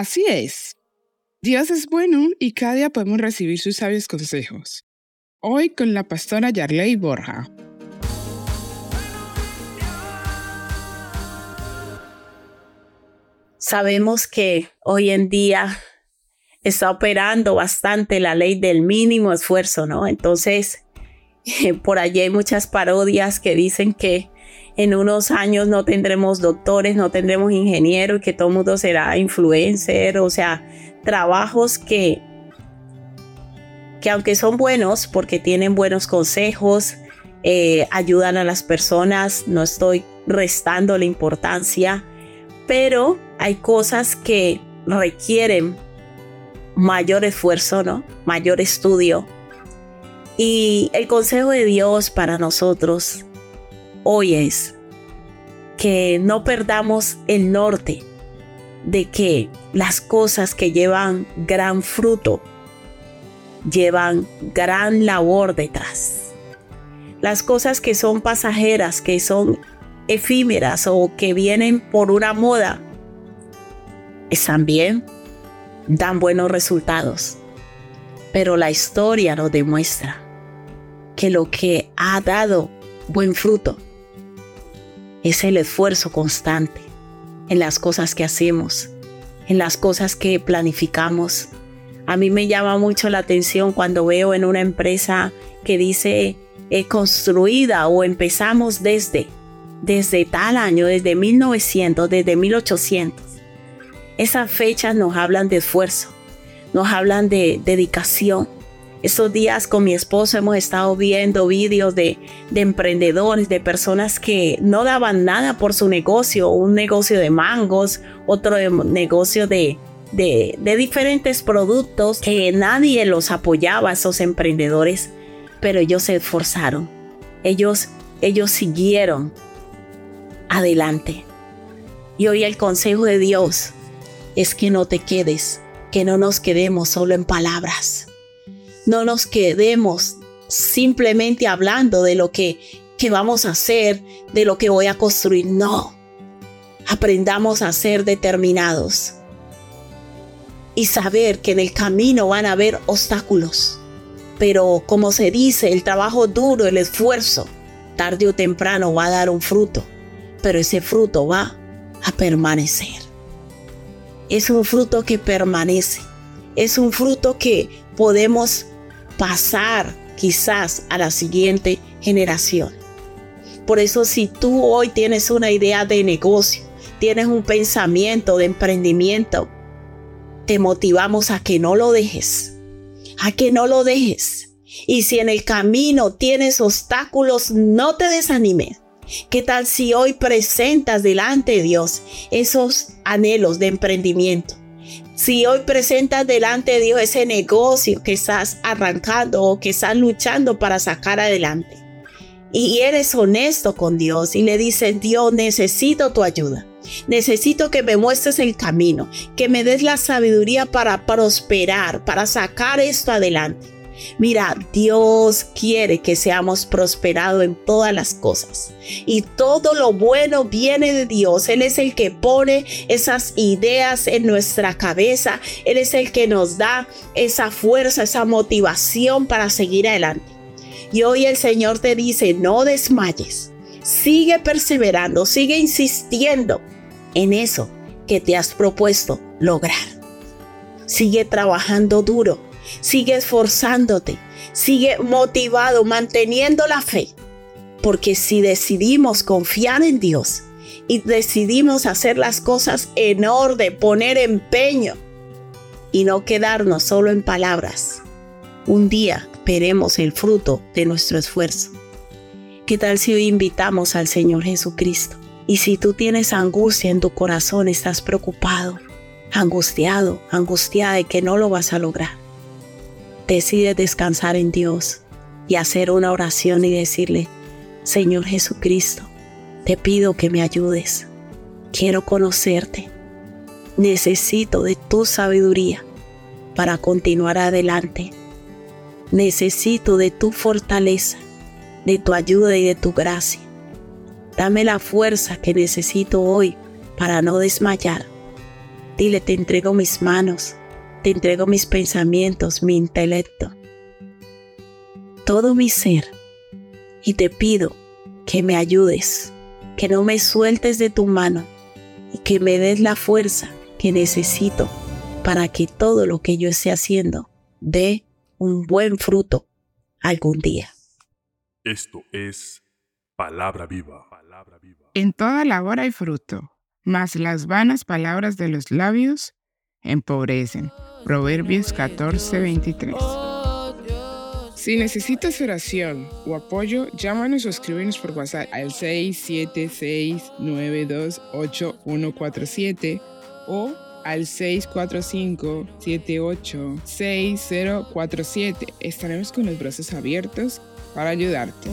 Así es. Dios es bueno y cada día podemos recibir sus sabios consejos. Hoy con la pastora Yarley Borja. Sabemos que hoy en día está operando bastante la ley del mínimo esfuerzo, ¿no? Entonces, por allí hay muchas parodias que dicen que en unos años no tendremos doctores, no tendremos ingenieros, que todo el mundo será influencer, o sea, trabajos que, que aunque son buenos porque tienen buenos consejos, eh, ayudan a las personas, no estoy restando la importancia, pero hay cosas que requieren mayor esfuerzo, ¿no? Mayor estudio. Y el consejo de Dios para nosotros hoy es que no perdamos el norte de que las cosas que llevan gran fruto llevan gran labor detrás. Las cosas que son pasajeras, que son efímeras o que vienen por una moda, están bien, dan buenos resultados. Pero la historia nos demuestra que lo que ha dado buen fruto es el esfuerzo constante en las cosas que hacemos, en las cosas que planificamos. A mí me llama mucho la atención cuando veo en una empresa que dice eh, construida o empezamos desde, desde tal año, desde 1900, desde 1800 esas fechas nos hablan de esfuerzo, nos hablan de dedicación. Estos días con mi esposo hemos estado viendo vídeos de, emprendedores, de personas que no daban nada por su negocio, un negocio de mangos, otro negocio de, de, de, diferentes productos que nadie los apoyaba, esos emprendedores, pero ellos se esforzaron, ellos, ellos siguieron adelante. Y hoy el consejo de Dios es que no te quedes, que no nos quedemos solo en palabras. No nos quedemos simplemente hablando de lo que, que vamos a hacer, de lo que voy a construir. No. Aprendamos a ser determinados y saber que en el camino van a haber obstáculos. Pero como se dice, el trabajo duro, el esfuerzo, tarde o temprano va a dar un fruto, pero ese fruto va a permanecer es un fruto que permanece, es un fruto que podemos pasar quizás a la siguiente generación. Por eso si tú hoy tienes una idea de negocio, tienes un pensamiento de emprendimiento, te motivamos a que no lo dejes, a que no lo dejes. Y si en el camino tienes obstáculos, no te desanimes. ¿Qué tal si hoy presentas delante de Dios esos anhelos de emprendimiento? Si hoy presentas delante de Dios ese negocio que estás arrancando o que estás luchando para sacar adelante y eres honesto con Dios y le dices, Dios, necesito tu ayuda. Necesito que me muestres el camino, que me des la sabiduría para prosperar, para sacar esto adelante. Mira, Dios quiere que seamos prosperados en todas las cosas. Y todo lo bueno viene de Dios. Él es el que pone esas ideas en nuestra cabeza. Él es el que nos da esa fuerza, esa motivación para seguir adelante. Y hoy el Señor te dice, no desmayes. Sigue perseverando, sigue insistiendo en eso que te has propuesto lograr. Sigue trabajando duro sigue esforzándote, sigue motivado, manteniendo la fe. Porque si decidimos confiar en Dios y decidimos hacer las cosas en orden, poner empeño y no quedarnos solo en palabras, un día veremos el fruto de nuestro esfuerzo. ¿Qué tal si hoy invitamos al Señor Jesucristo? Y si tú tienes angustia en tu corazón, estás preocupado, angustiado, angustiada de que no lo vas a lograr decide descansar en Dios y hacer una oración y decirle, Señor Jesucristo, te pido que me ayudes. Quiero conocerte. Necesito de tu sabiduría para continuar adelante. Necesito de tu fortaleza de tu ayuda y de tu gracia. Dame la fuerza que necesito hoy para no desmayar. Dile, te entrego mis manos, te entrego mis pensamientos, mi intelecto, todo mi ser. Y te pido que me ayudes, que no me sueltes de tu mano y que me des la fuerza que necesito para que todo lo que yo esté haciendo dé un buen fruto algún día. Esto es palabra viva. En toda labor hay fruto, mas las vanas palabras de los labios empobrecen. Proverbios 14:23. Si necesitas oración o apoyo, llámanos o escríbenos por WhatsApp al 676928147 o al 645-786047. Estaremos con los brazos abiertos para ayudarte.